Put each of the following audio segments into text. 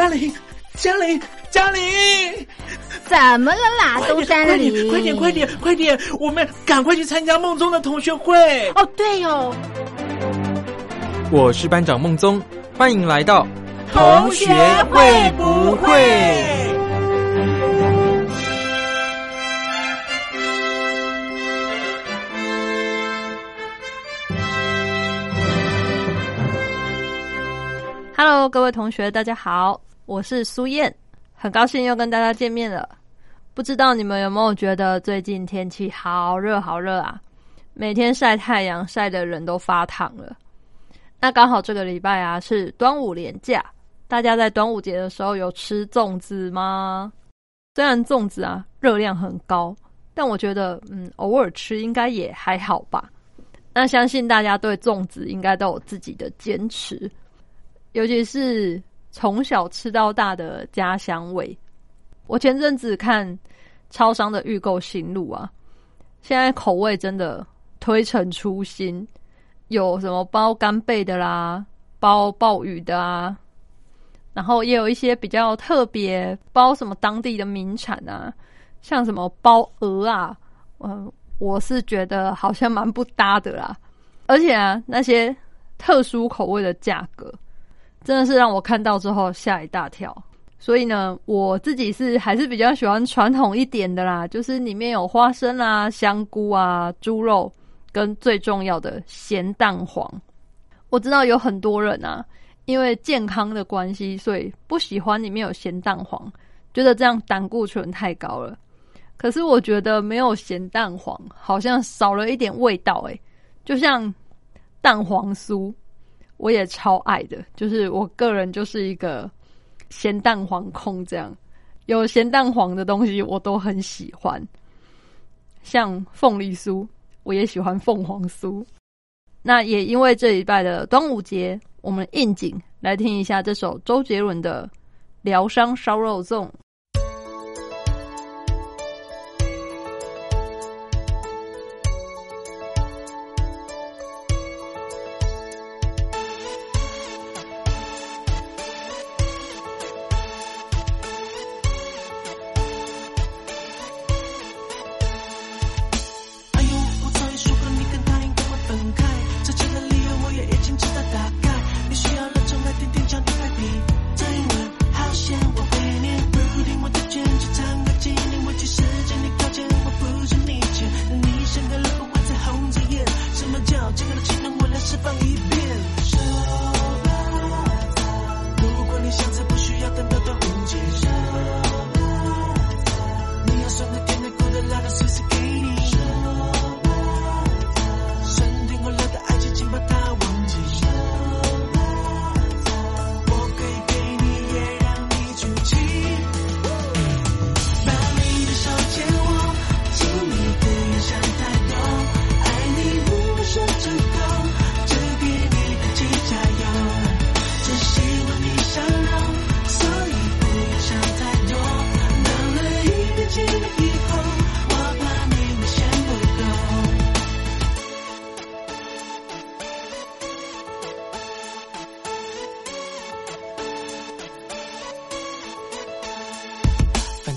嘉玲，嘉玲，嘉玲，怎么了啦？东山里，快点，快点，快点，我们赶快去参加梦中的同学会。哦，对哦，我是班长梦宗，欢迎来到同学会不会？Hello，各位同学，大家好，我是苏燕，很高兴又跟大家见面了。不知道你们有没有觉得最近天气好热好热啊？每天晒太阳晒的人都发烫了。那刚好这个礼拜啊是端午连假，大家在端午节的时候有吃粽子吗？虽然粽子啊热量很高，但我觉得嗯偶尔吃应该也还好吧。那相信大家对粽子应该都有自己的坚持。尤其是从小吃到大的家乡味。我前阵子看超商的预购新路啊，现在口味真的推陈出新，有什么包干贝的啦，包鲍鱼的啊，然后也有一些比较特别包什么当地的名产啊，像什么包鹅啊，嗯，我是觉得好像蛮不搭的啦。而且啊，那些特殊口味的价格。真的是让我看到之后吓一大跳，所以呢，我自己是还是比较喜欢传统一点的啦，就是里面有花生啊、香菇啊、猪肉，跟最重要的咸蛋黄。我知道有很多人啊，因为健康的关系，所以不喜欢里面有咸蛋黄，觉得这样胆固醇太高了。可是我觉得没有咸蛋黄，好像少了一点味道，诶，就像蛋黄酥。我也超爱的，就是我个人就是一个咸蛋黄控，这样有咸蛋黄的东西我都很喜欢，像凤梨酥，我也喜欢凤凰酥。那也因为这一拜的端午节，我们应景来听一下这首周杰伦的《疗伤烧肉粽》。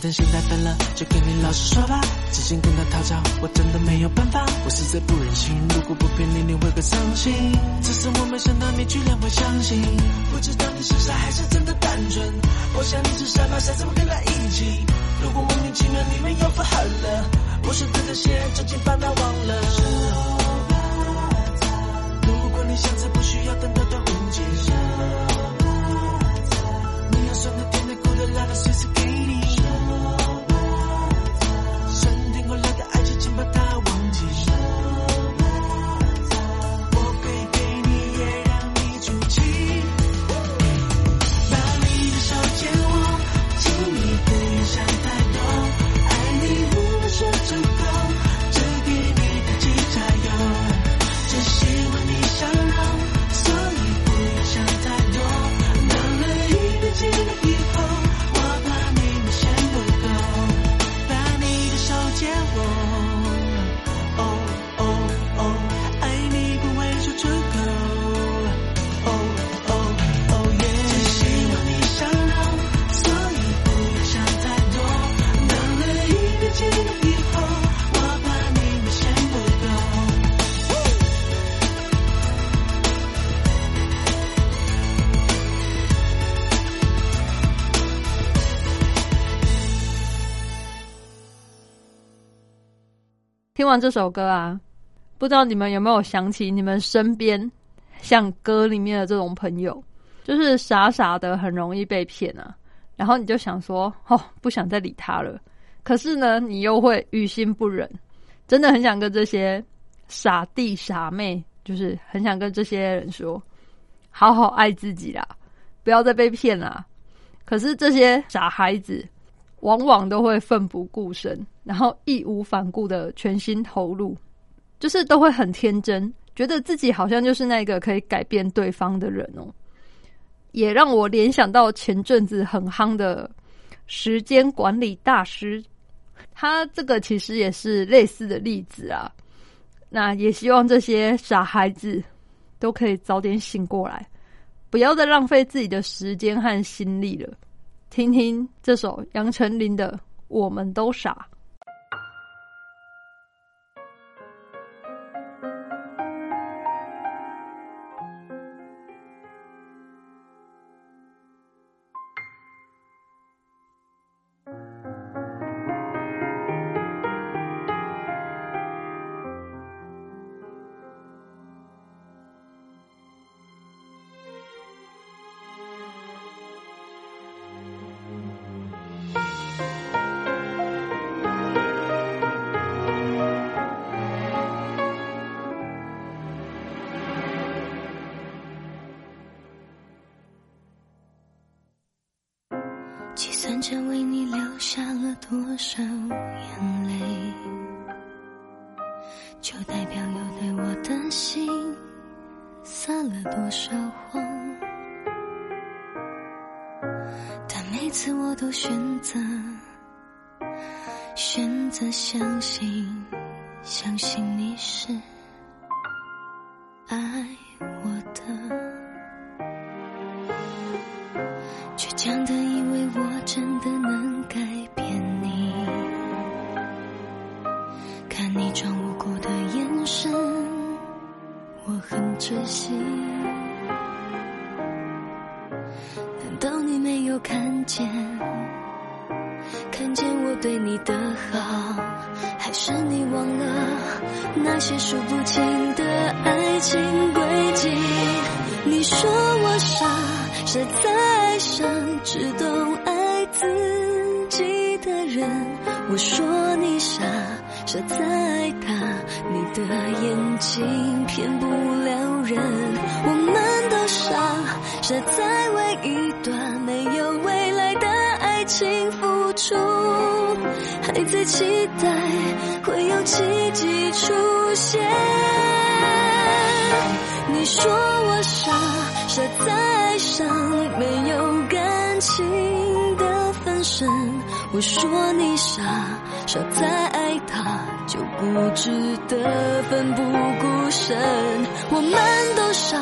等现在分了，就跟你老实说吧。之前跟他讨教，我真的没有办法。我实在不忍心，如果不骗你，你会更伤心。只是我没想到你居然会相信，不知道你是傻还是真的单纯。我想你是傻吧，傻怎么跟他一起？如果莫名其妙你们又复合了，我说的这些，就请把它忘了。如果你下次不需听完这首歌啊，不知道你们有没有想起你们身边像歌里面的这种朋友，就是傻傻的，很容易被骗啊。然后你就想说，哦，不想再理他了。可是呢，你又会于心不忍，真的很想跟这些傻弟傻妹，就是很想跟这些人说，好好爱自己啦，不要再被骗啦。可是这些傻孩子，往往都会奋不顾身，然后义无反顾的全心投入，就是都会很天真，觉得自己好像就是那个可以改变对方的人哦。也让我联想到前阵子很夯的时间管理大师，他这个其实也是类似的例子啊。那也希望这些傻孩子都可以早点醒过来，不要再浪费自己的时间和心力了。听听这首杨丞琳的《我们都傻》。傻在爱上只懂爱自己的人。我说你傻，傻在爱他，你的眼睛骗不了人。我们都傻，傻在为一段没有未来的爱情付出，还在期待会有奇迹出现。你说我傻，傻在爱上没有感情的分身。我说你傻，傻在爱他就不值得奋不顾身。我们都傻，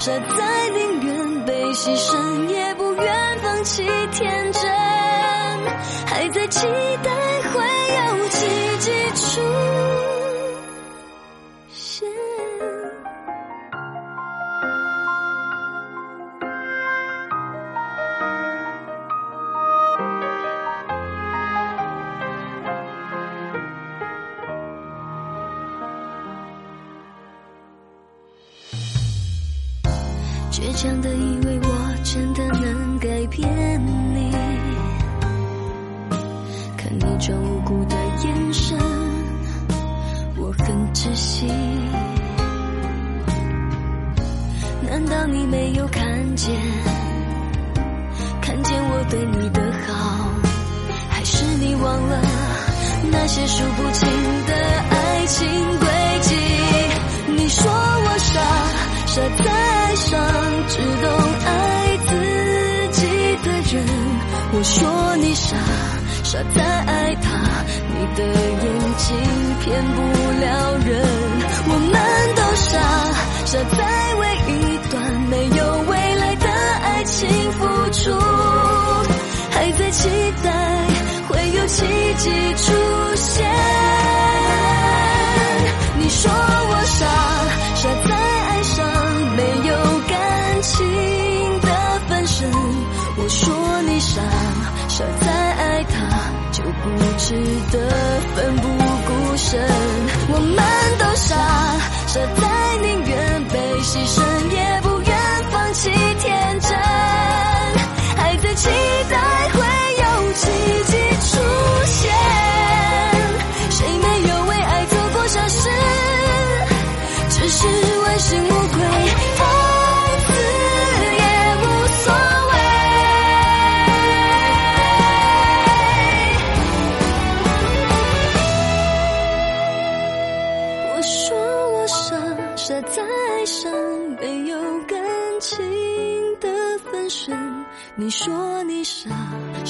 傻在宁愿被牺牲也不愿放弃天真，还在期待难道你没有看见？看见我对你的好，还是你忘了那些数不清的爱情轨迹？你说我傻，傻在爱上只懂爱自己的人。我说你傻，傻在爱他，你的眼睛骗不了人。我们都傻，傻在为一段没有未来的爱情付出，还在期待会有奇迹出现。你说我傻，傻在爱上没有感情的分身。我说你傻，傻在爱他就不值得奋不顾身。我们都傻，傻在宁愿被牺牲，也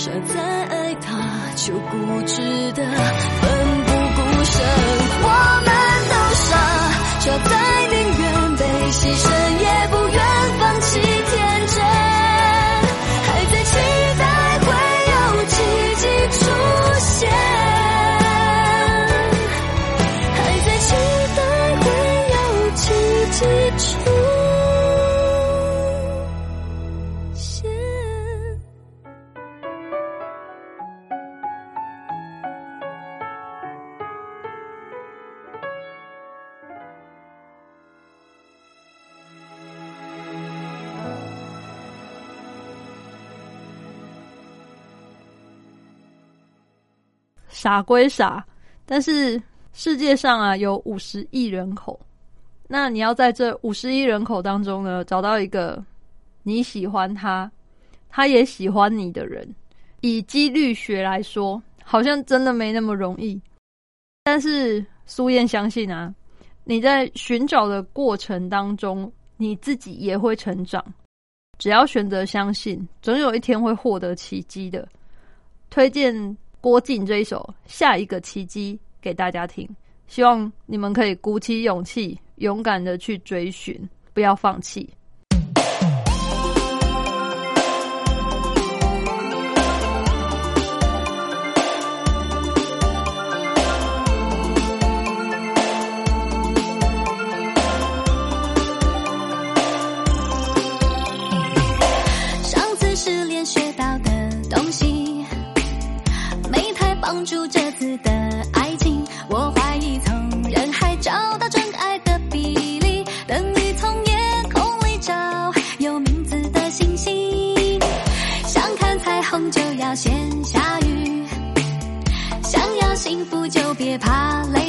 傻在爱他，就固执的奋不顾身。我傻归傻，但是世界上啊有五十亿人口，那你要在这五十亿人口当中呢，找到一个你喜欢他，他也喜欢你的人，以几率学来说，好像真的没那么容易。但是苏燕相信啊，你在寻找的过程当中，你自己也会成长。只要选择相信，总有一天会获得奇迹的。推荐郭靖这一首《下一个奇迹》给大家听，希望你们可以鼓起勇气，勇敢的去追寻，不要放弃。没太帮助这次的爱情。我怀疑从人海找到真爱的比例，等于从夜空里找有名字的星星。想看彩虹就要先下雨，想要幸福就别怕累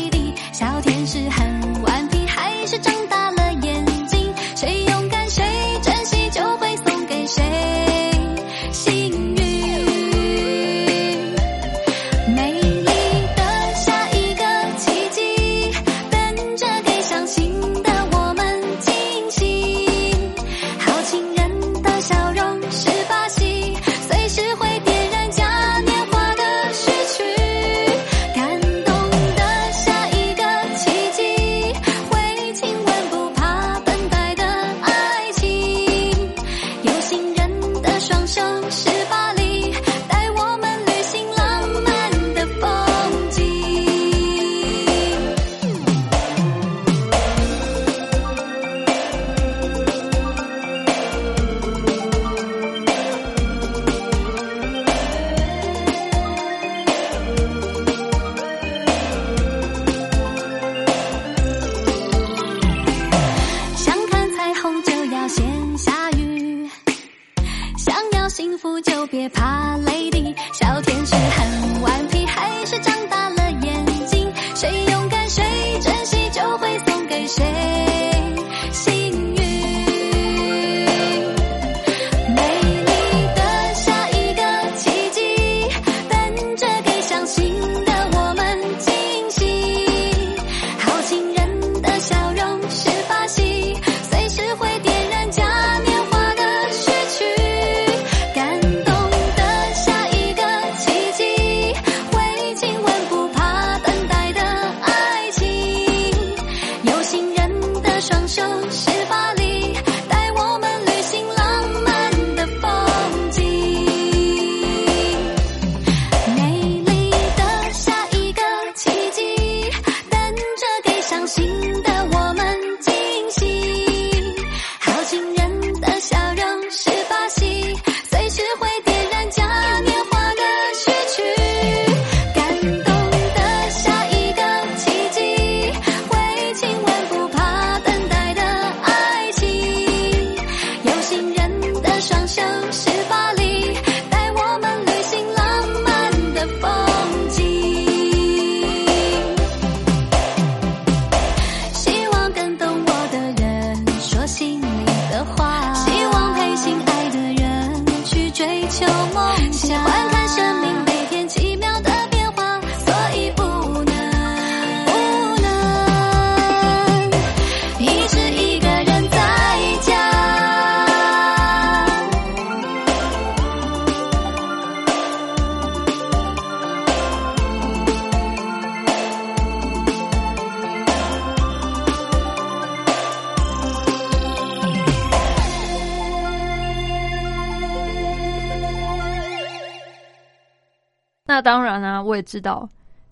知道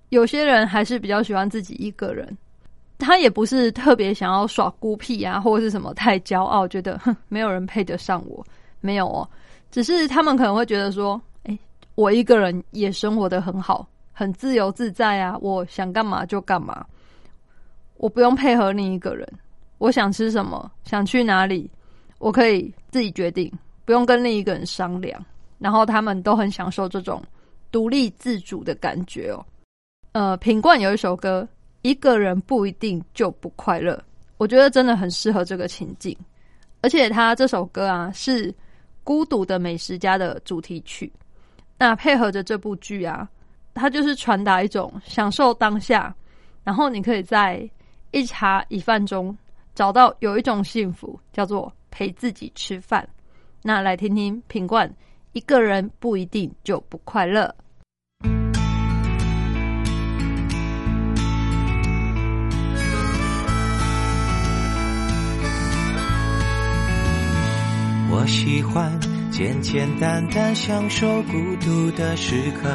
有些人还是比较喜欢自己一个人，他也不是特别想要耍孤僻啊，或者是什么太骄傲，觉得哼没有人配得上我，没有哦，只是他们可能会觉得说，哎，我一个人也生活的很好，很自由自在啊，我想干嘛就干嘛，我不用配合另一个人，我想吃什么，想去哪里，我可以自己决定，不用跟另一个人商量。然后他们都很享受这种独立自主的感觉哦。呃，品冠有一首歌，一个人不一定就不快乐，我觉得真的很适合这个情境。而且他这首歌啊，是《孤独的美食家》的主题曲。那配合着这部剧啊，它就是传达一种享受当下，然后你可以在一茶一饭中找到有一种幸福，叫做陪自己吃饭。那来听听品冠。一个人不一定就不快乐。我喜欢简简单单享受孤独的时刻，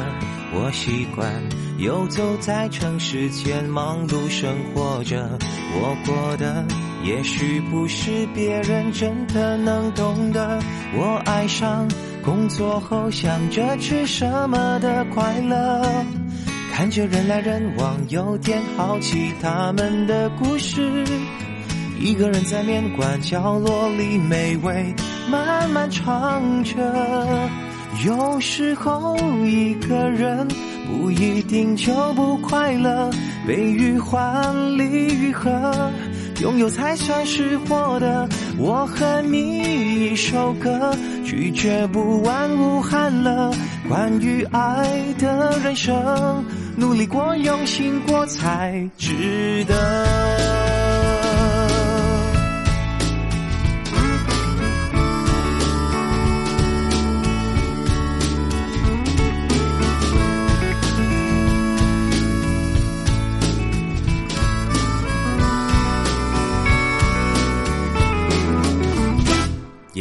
我习惯游走在城市间忙碌生活着，我过的也许不是别人真的能懂得，我爱上。工作后想着吃什么的快乐，看着人来人往，有点好奇他们的故事。一个人在面馆角落里美味慢慢尝着。有时候一个人不一定就不快乐，悲与欢，离与合。拥有才算是获得。我和你一首歌，拒绝不完无憾了。关于爱的人生，努力过，用心过，才值得。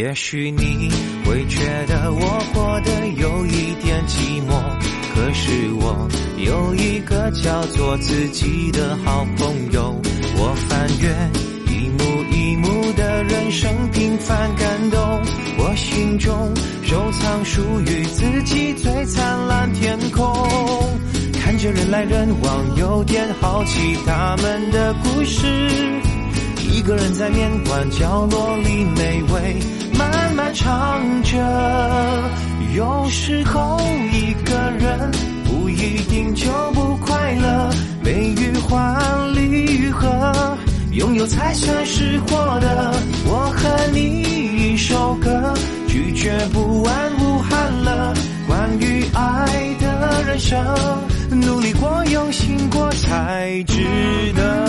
也许你会觉得我活得有一点寂寞，可是我有一个叫做自己的好朋友。我翻阅一幕一幕的人生平凡感动，我心中收藏属于自己最灿烂天空。看着人来人往，有点好奇他们的故事。一个人在面馆角落里美味。慢慢唱着，有时候一个人不一定就不快乐，悲与欢，离与合，拥有才算是获得。我和你一首歌，拒绝不完无憾了。关于爱的人生，努力过，用心过，才值得。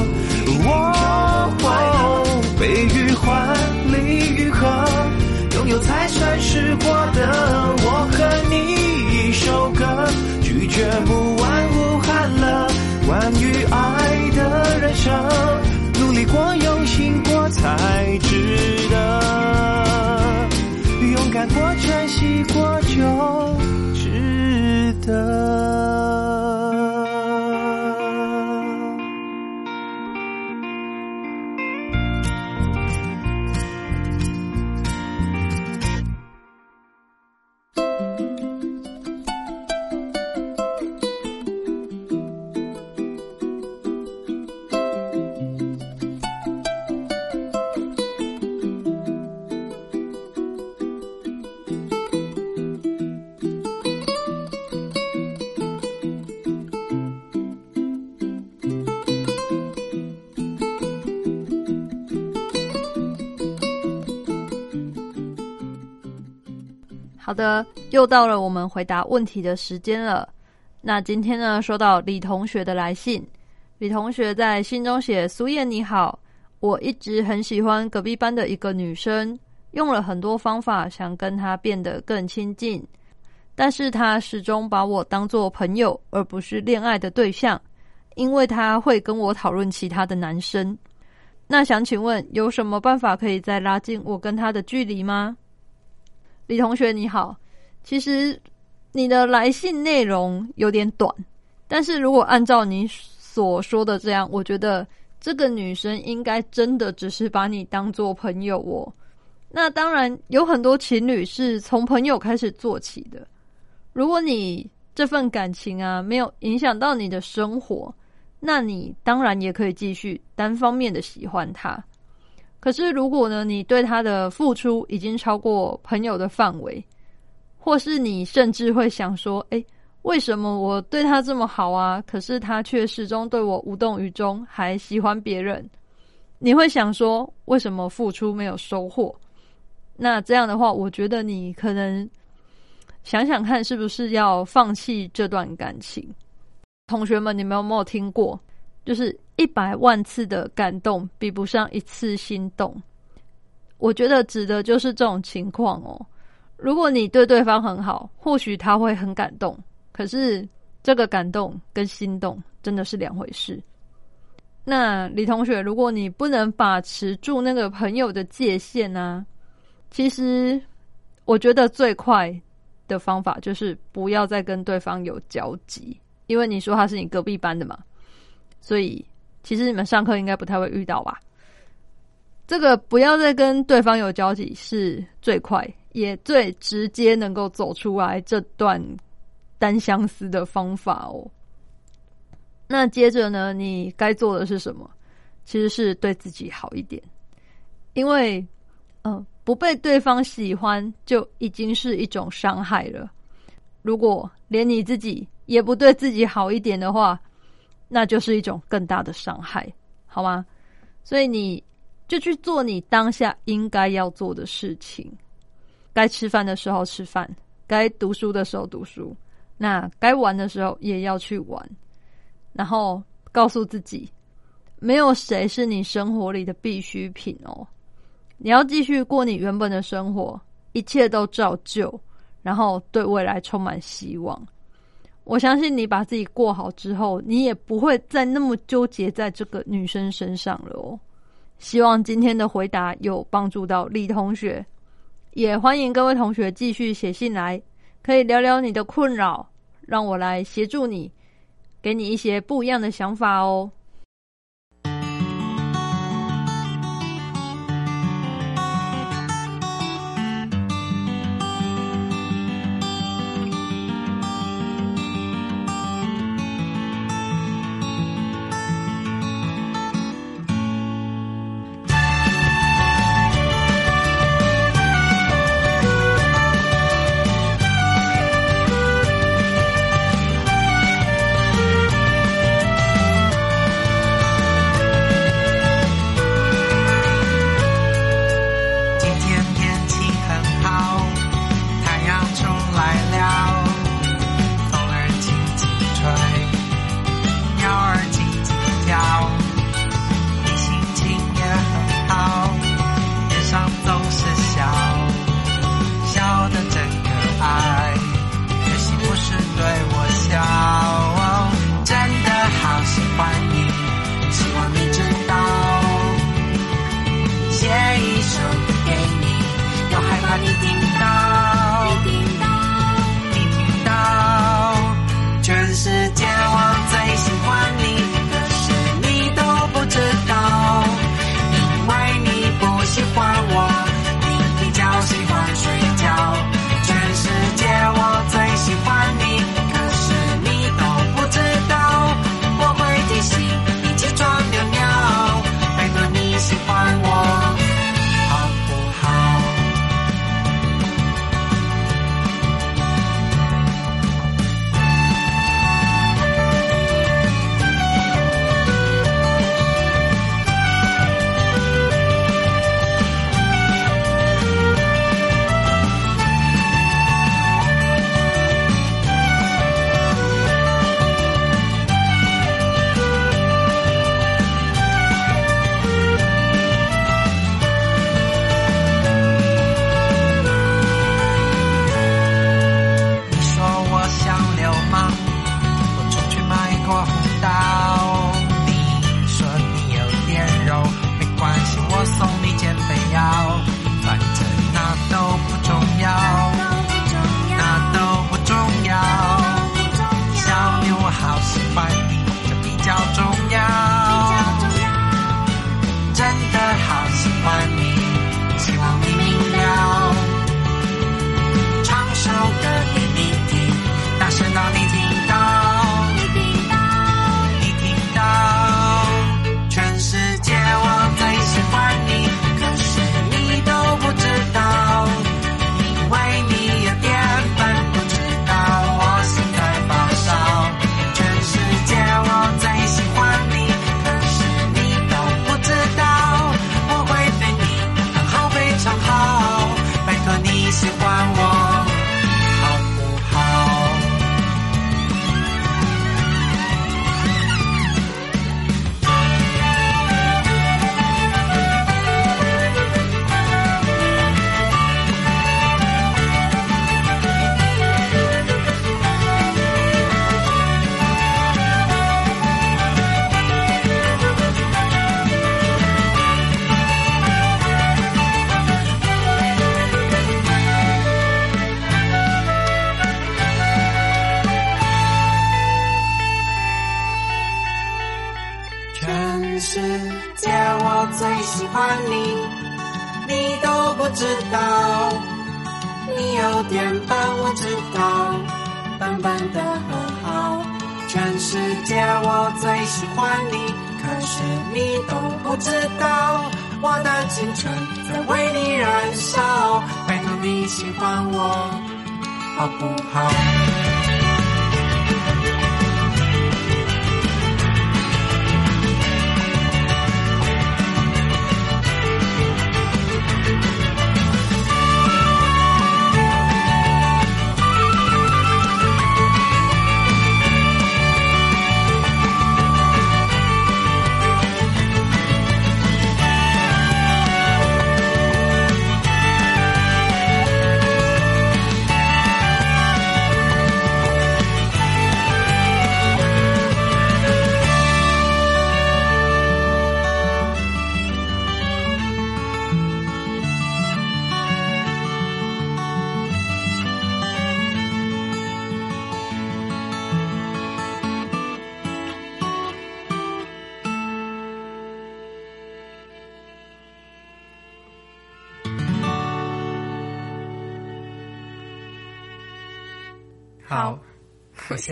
认识过的。我和你一首歌，拒绝不完无憾了。关于爱的人生，努力过，用心过，才值得。勇敢过，珍惜过，就值得。好的，又到了我们回答问题的时间了。那今天呢，收到李同学的来信，李同学在信中写：“苏燕你好，我一直很喜欢隔壁班的一个女生，用了很多方法想跟她变得更亲近，但是她始终把我当做朋友，而不是恋爱的对象，因为她会跟我讨论其他的男生。那想请问，有什么办法可以再拉近我跟她的距离吗？”李同学你好，其实你的来信内容有点短，但是如果按照你所说的这样，我觉得这个女生应该真的只是把你当做朋友哦。那当然有很多情侣是从朋友开始做起的。如果你这份感情啊没有影响到你的生活，那你当然也可以继续单方面的喜欢他。可是，如果呢，你对他的付出已经超过朋友的范围，或是你甚至会想说：“诶，为什么我对他这么好啊？可是他却始终对我无动于衷，还喜欢别人。”你会想说：“为什么付出没有收获？”那这样的话，我觉得你可能想想看，是不是要放弃这段感情？同学们，你们有没有听过？就是一百万次的感动比不上一次心动，我觉得指的就是这种情况哦。如果你对对方很好，或许他会很感动，可是这个感动跟心动真的是两回事。那李同学，如果你不能把持住那个朋友的界限呢？其实我觉得最快的方法就是不要再跟对方有交集，因为你说他是你隔壁班的嘛。所以，其实你们上课应该不太会遇到吧？这个不要再跟对方有交集，是最快也最直接能够走出来这段单相思的方法哦。那接着呢，你该做的是什么？其实是对自己好一点，因为，嗯，不被对方喜欢就已经是一种伤害了。如果连你自己也不对自己好一点的话，那就是一种更大的伤害，好吗？所以你就去做你当下应该要做的事情，该吃饭的时候吃饭，该读书的时候读书，那该玩的时候也要去玩。然后告诉自己，没有谁是你生活里的必需品哦。你要继续过你原本的生活，一切都照旧，然后对未来充满希望。我相信你把自己过好之后，你也不会再那么纠结在这个女生身上了哦。希望今天的回答有帮助到李同学，也欢迎各位同学继续写信来，可以聊聊你的困扰，让我来协助你，给你一些不一样的想法哦。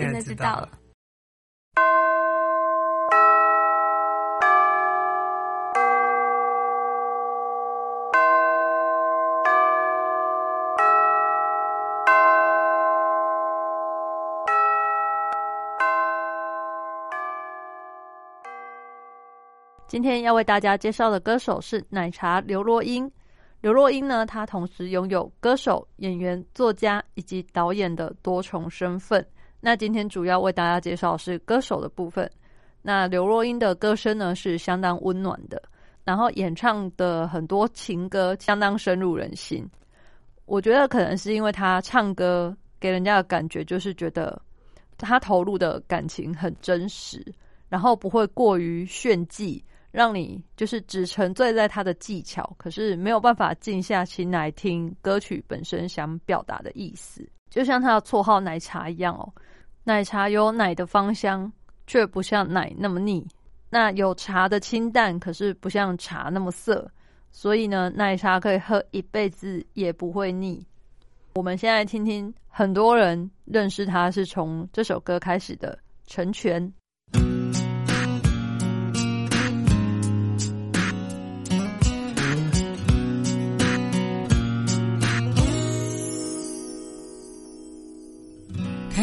现在知道了。今天要为大家介绍的歌手是奶茶刘若英。刘若英呢，她同时拥有歌手、演员、作家以及导演的多重身份。那今天主要为大家介绍是歌手的部分。那刘若英的歌声呢是相当温暖的，然后演唱的很多情歌相当深入人心。我觉得可能是因为她唱歌给人家的感觉就是觉得她投入的感情很真实，然后不会过于炫技。让你就是只沉醉在他的技巧，可是没有办法静下心来听歌曲本身想表达的意思。就像他的绰号“奶茶”一样哦，奶茶有奶的芳香，却不像奶那么腻；那有茶的清淡，可是不像茶那么涩。所以呢，奶茶可以喝一辈子也不会腻。我们现在听听，很多人认识他是从这首歌开始的，《成全》。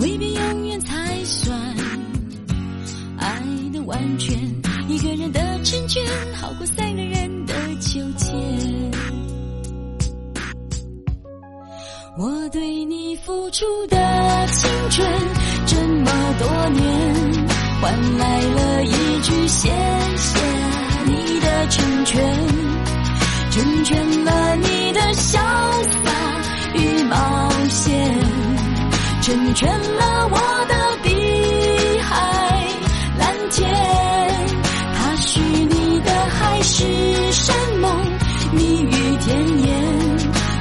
未必永远才算爱的完全一个人的成全好过三个人的纠结。我对你付出的青春这么多年换来了一句谢谢你的成全成全了你的潇洒与冒险，成全了我的碧海蓝天。他许你的海誓山盟，蜜语甜言。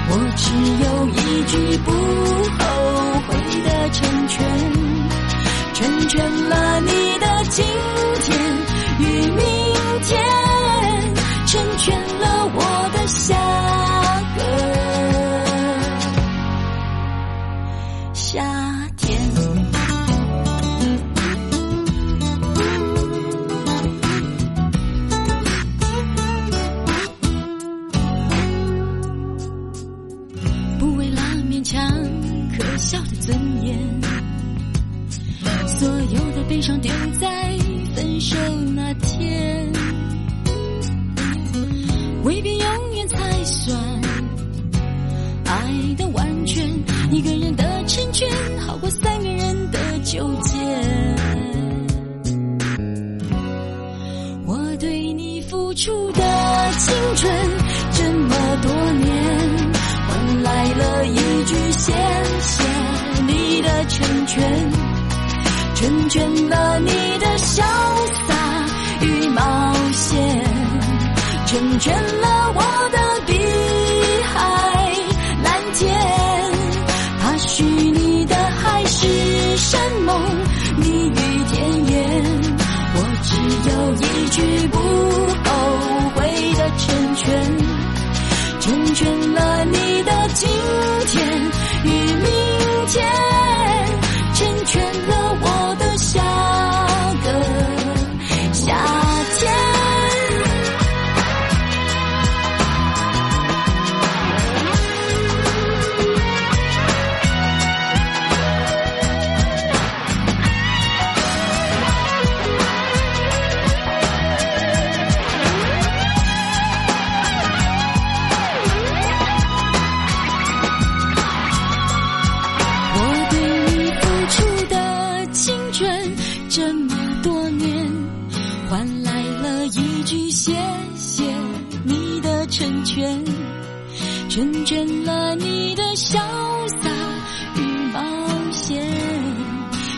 我只有一句不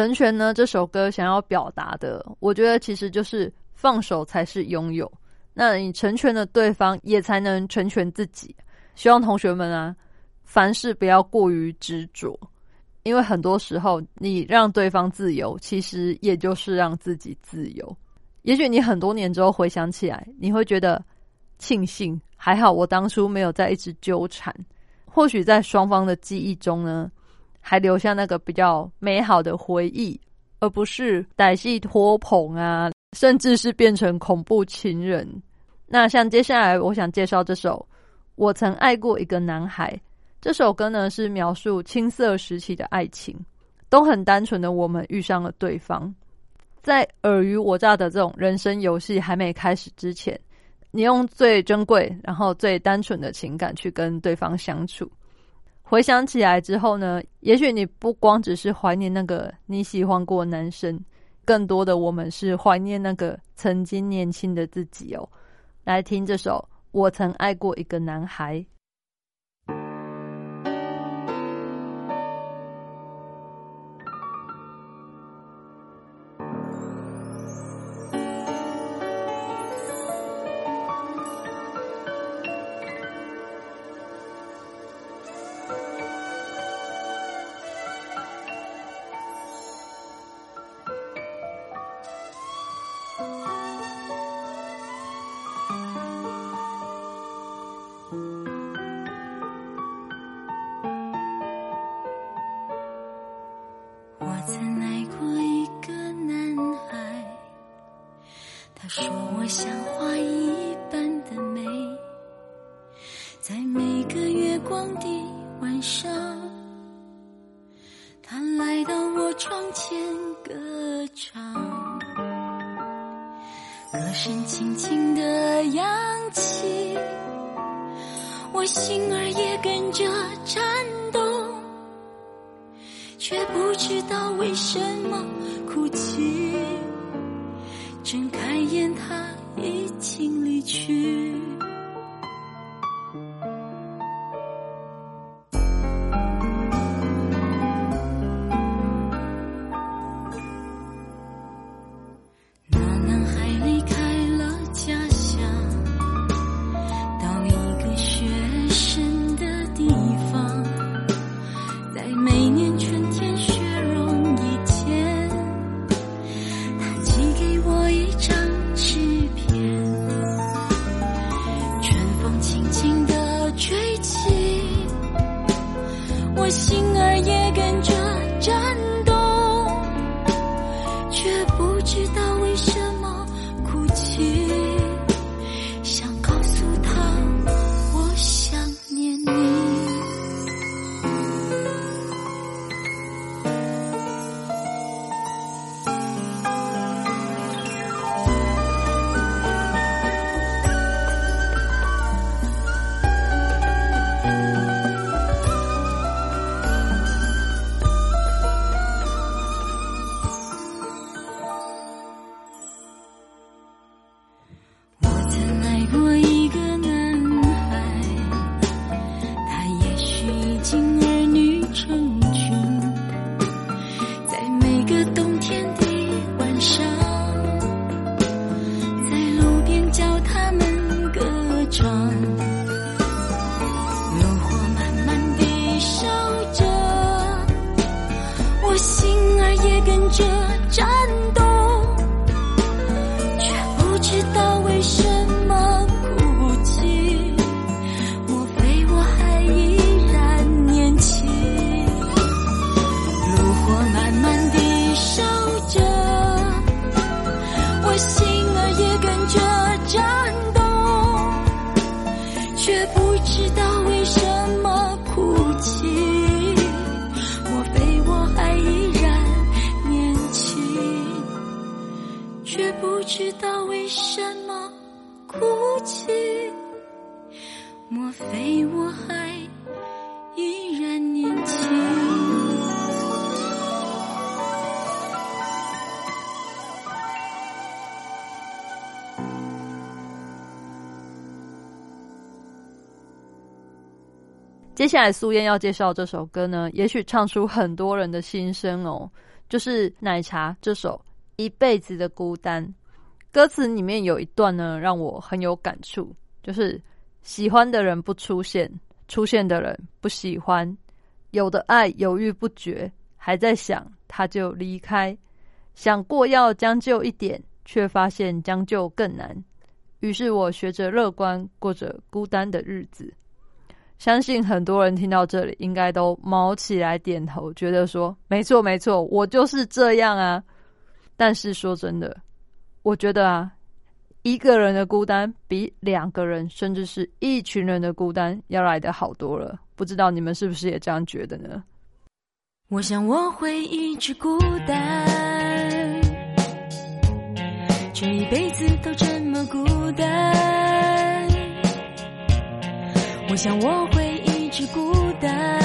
成全呢这首歌想要表达的，我觉得其实就是放手才是拥有。那你成全了对方，也才能成全自己。希望同学们啊，凡事不要过于执着，因为很多时候你让对方自由，其实也就是让自己自由。也许你很多年之后回想起来，你会觉得庆幸，还好我当初没有在一直纠缠。或许在双方的记忆中呢，还留下那个比较美好的回忆，而不是歹戏拖棚啊，甚至是变成恐怖情人。那像接下来我想介绍这首《我曾爱过一个男孩》这首歌呢，是描述青涩时期的爱情，都很单纯的我们遇上了对方，在尔虞我诈的这种人生游戏还没开始之前，你用最珍贵然后最单纯的情感去跟对方相处。回想起来之后呢，也许你不光只是怀念那个你喜欢过男生，更多的我们是怀念那个曾经年轻的自己哦。来听这首《我曾爱过一个男孩》。下来苏燕要介绍这首歌呢，也许唱出很多人的心声哦，就是奶茶这首《一辈子的孤单》。歌词里面有一段呢，让我很有感触，就是喜欢的人不出现，出现的人不喜欢，有的爱犹豫不决，还在想他就离开，想过要将就一点，却发现将就更难。于是我学着乐观，过着孤单的日子。相信很多人听到这里，应该都毛起来点头，觉得说没错没错，我就是这样啊。但是说真的，我觉得啊，一个人的孤单比两个人甚至是一群人的孤单要来的好多了。不知道你们是不是也这样觉得呢？我想我会一直孤单，这一辈子都这么孤单。我想我会一直孤单，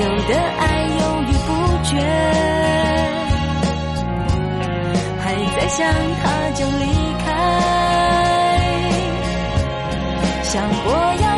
有的爱犹豫不决还在想他就离开。想过要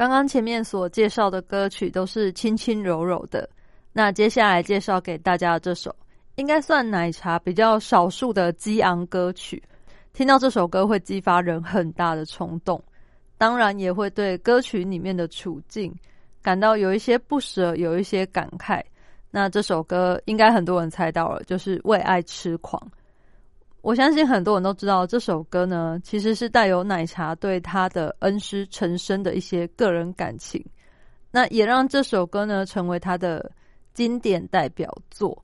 刚刚前面所介绍的歌曲都是轻轻柔柔的，那接下来介绍给大家的这首，应该算奶茶比较少数的激昂歌曲。听到这首歌会激发人很大的冲动，当然也会对歌曲里面的处境感到有一些不舍，有一些感慨。那这首歌应该很多人猜到了，就是《为爱痴狂》。我相信很多人都知道这首歌呢，其实是带有奶茶对他的恩师陈升的一些个人感情，那也让这首歌呢成为他的经典代表作。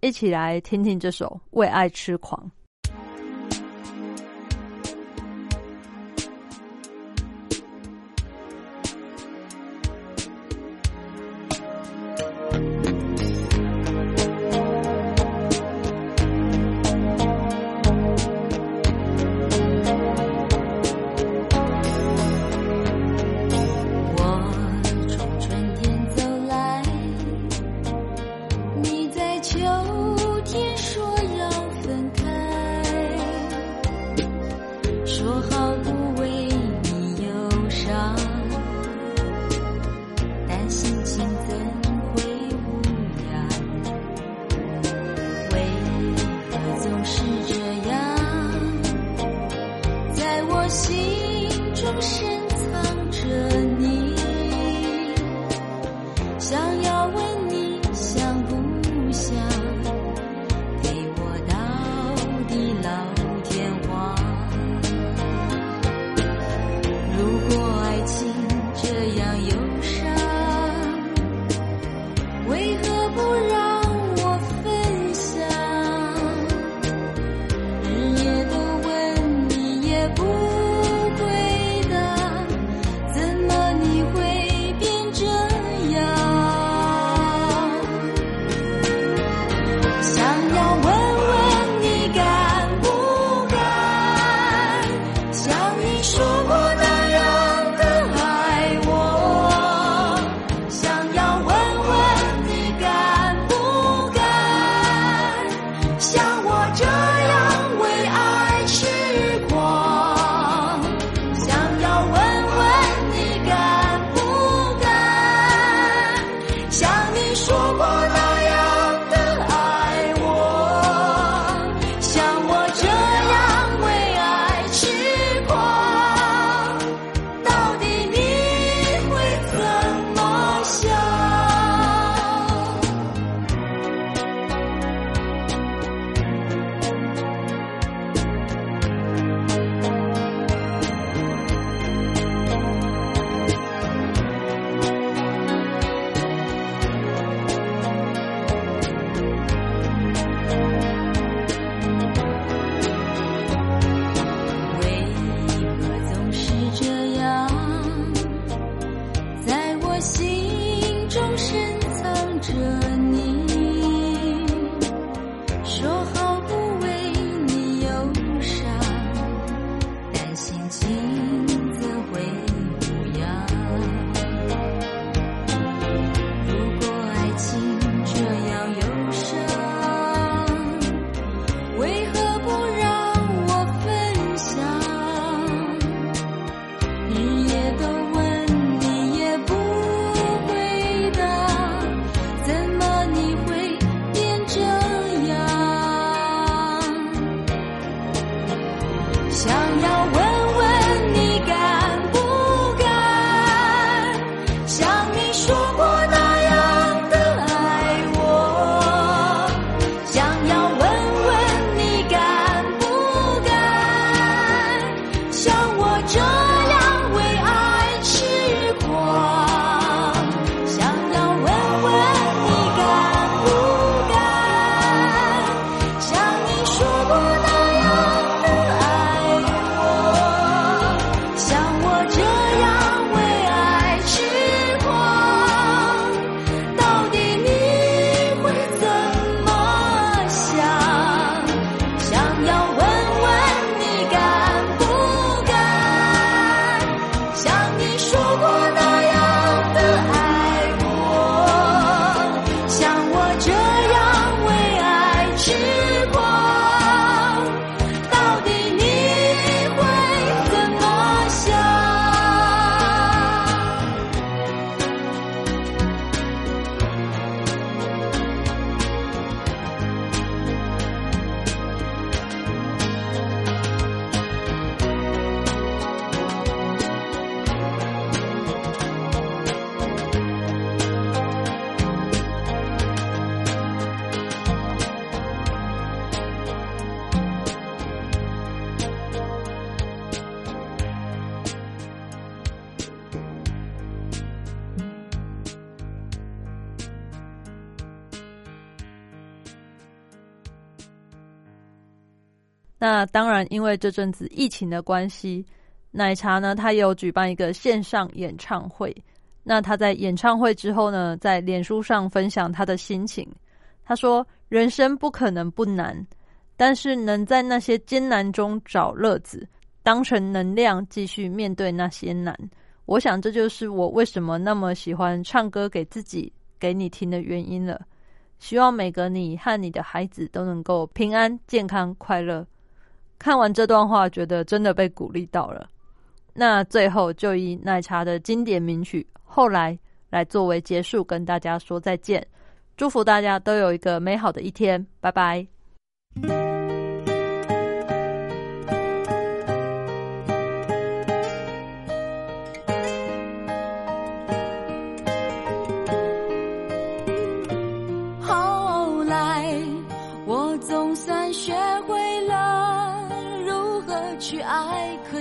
一起来听听这首《为爱痴狂》。那当然，因为这阵子疫情的关系，奶茶呢，他也有举办一个线上演唱会。那他在演唱会之后呢，在脸书上分享他的心情。他说：“人生不可能不难，但是能在那些艰难中找乐子，当成能量继续面对那些难。我想这就是我为什么那么喜欢唱歌给自己、给你听的原因了。希望每个你和你的孩子都能够平安、健康、快乐。”看完这段话，觉得真的被鼓励到了。那最后就以奶茶的经典名曲《后来》来作为结束，跟大家说再见。祝福大家都有一个美好的一天，拜拜。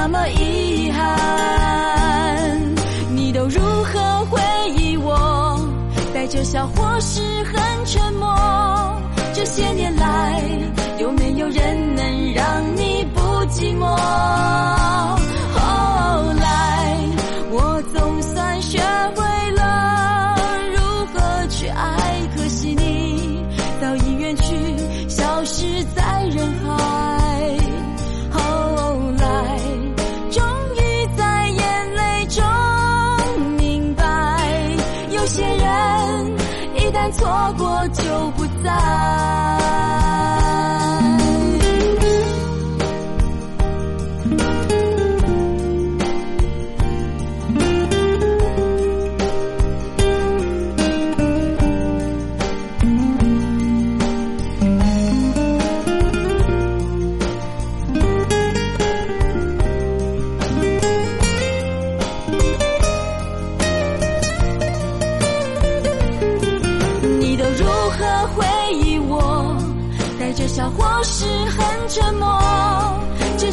那么遗憾你都如何回忆我带着笑或是很沉默？这些年来有没有人能让你不寂寞？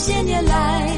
这些年来